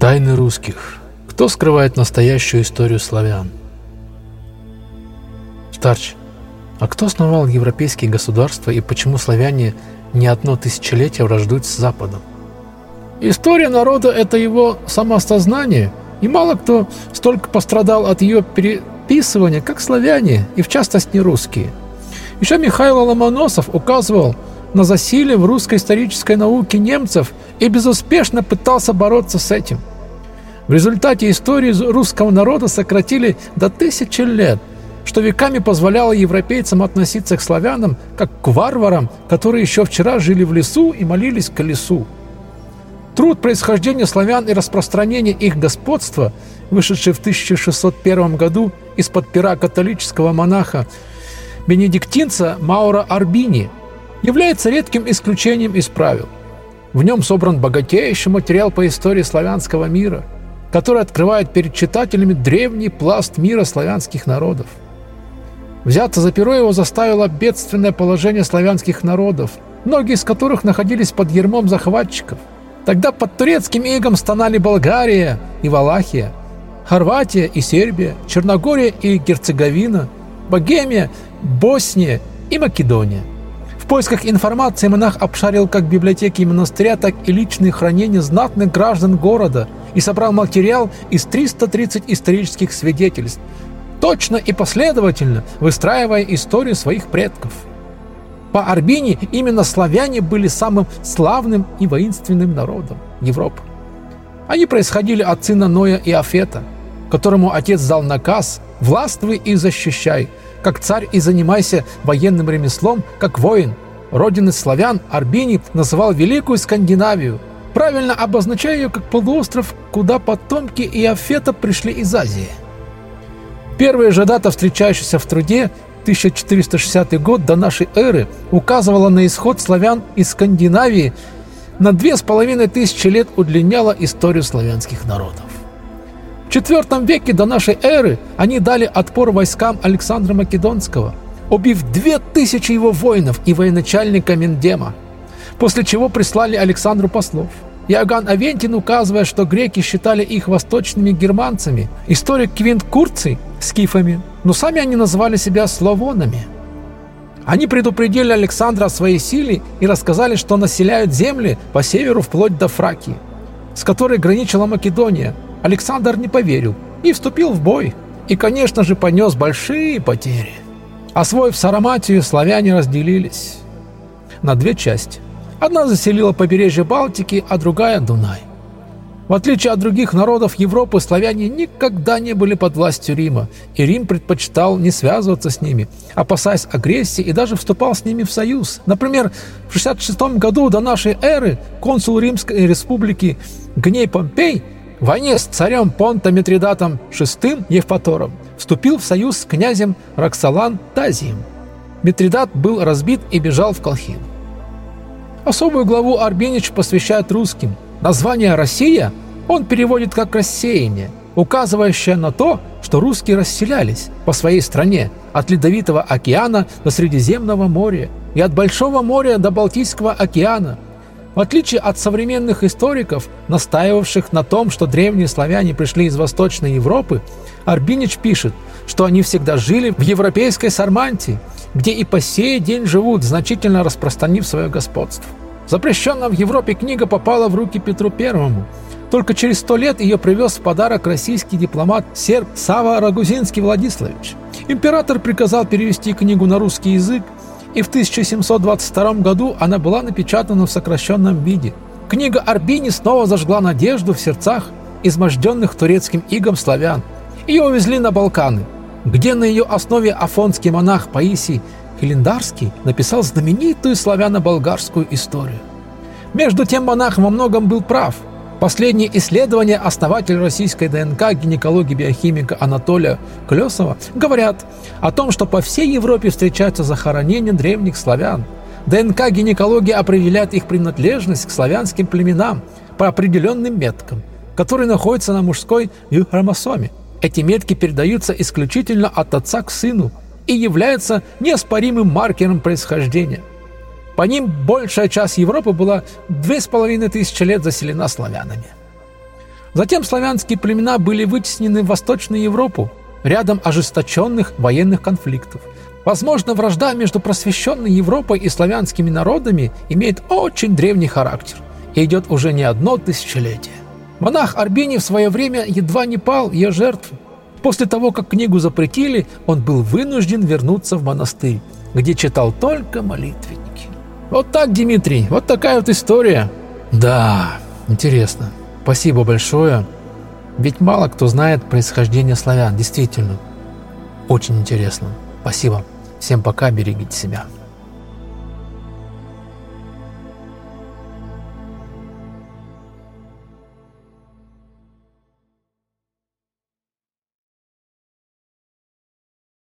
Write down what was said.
Тайны русских. Кто скрывает настоящую историю славян? Старч, а кто основал европейские государства и почему славяне не одно тысячелетие враждуют с Западом? История народа – это его самосознание, и мало кто столько пострадал от ее переписывания, как славяне, и в частности русские. Еще Михаил Ломоносов указывал на засилие в русской исторической науке немцев и безуспешно пытался бороться с этим. В результате истории русского народа сократили до тысячи лет, что веками позволяло европейцам относиться к славянам как к варварам, которые еще вчера жили в лесу и молились колесу. Труд происхождения славян и распространения их господства, вышедший в 1601 году из-под пера католического монаха бенедиктинца Маура Арбини, является редким исключением из правил. В нем собран богатейший материал по истории славянского мира, который открывает перед читателями древний пласт мира славянских народов. Взяться за перо его заставило бедственное положение славянских народов, многие из которых находились под ермом захватчиков – Тогда под турецким игом стонали Болгария и Валахия, Хорватия и Сербия, Черногория и Герцеговина, Богемия, Босния и Македония. Поисках информации монах обшарил как библиотеки монастыря, так и личные хранения знатных граждан города и собрал материал из 330 исторических свидетельств, точно и последовательно выстраивая историю своих предков – по Арбине именно славяне были самым славным и воинственным народом Европы. Они происходили от сына Ноя и Афета, которому отец дал наказ «властвуй и защищай, как царь и занимайся военным ремеслом, как воин». Родины славян Арбини называл Великую Скандинавию, правильно обозначая ее как полуостров, куда потомки Иофета пришли из Азии. Первая же дата, встречающаяся в труде, 1460 год до нашей эры указывала на исход славян из Скандинавии, на две с половиной тысячи лет удлиняла историю славянских народов. В IV веке до нашей эры они дали отпор войскам Александра Македонского, убив две тысячи его воинов и военачальника Мендема, после чего прислали Александру послов. Иоганн Авентин указывая, что греки считали их восточными германцами, историк Квинт Курций – скифами, но сами они называли себя славонами. Они предупредили Александра о своей силе и рассказали, что населяют земли по северу вплоть до Фракии, с которой граничила Македония. Александр не поверил и вступил в бой. И, конечно же, понес большие потери. Освоив Сараматию, славяне разделились на две части. Одна заселила побережье Балтики, а другая – Дунай. В отличие от других народов Европы, славяне никогда не были под властью Рима, и Рим предпочитал не связываться с ними, опасаясь агрессии и даже вступал с ними в союз. Например, в 66 году до нашей эры консул Римской республики Гней Помпей в войне с царем Понта Митридатом VI Евпатором вступил в союз с князем Роксолан Тазием. Митридат был разбит и бежал в Колхин. Особую главу Арбенич посвящает русским – Название «Россия» он переводит как «рассеяние», указывающее на то, что русские расселялись по своей стране от Ледовитого океана до Средиземного моря и от Большого моря до Балтийского океана. В отличие от современных историков, настаивавших на том, что древние славяне пришли из Восточной Европы, Арбинич пишет, что они всегда жили в европейской Сармантии, где и по сей день живут, значительно распространив свое господство. Запрещенная в Европе книга попала в руки Петру Первому. Только через сто лет ее привез в подарок российский дипломат серб Сава Рагузинский Владиславич. Император приказал перевести книгу на русский язык, и в 1722 году она была напечатана в сокращенном виде. Книга Арбини снова зажгла надежду в сердцах изможденных турецким игом славян. Ее увезли на Балканы, где на ее основе афонский монах Паисий Хелендарский написал знаменитую славяно-болгарскую историю. Между тем монах во многом был прав. Последние исследования основателя российской ДНК гинекологии-биохимика Анатолия Клесова говорят о том, что по всей Европе встречаются захоронения древних славян. ДНК гинекология определяет их принадлежность к славянским племенам по определенным меткам, которые находятся на мужской хромосоме. Эти метки передаются исключительно от отца к сыну – и является неоспоримым маркером происхождения. По ним большая часть Европы была две с половиной тысячи лет заселена славянами. Затем славянские племена были вытеснены в Восточную Европу, рядом ожесточенных военных конфликтов. Возможно, вражда между просвещенной Европой и славянскими народами имеет очень древний характер и идет уже не одно тысячелетие. Монах Арбини в свое время едва не пал ее жертву. После того, как книгу запретили, он был вынужден вернуться в монастырь, где читал только молитвенники. Вот так, Дмитрий, вот такая вот история. Да, интересно. Спасибо большое. Ведь мало кто знает происхождение славян, действительно. Очень интересно. Спасибо. Всем пока, берегите себя.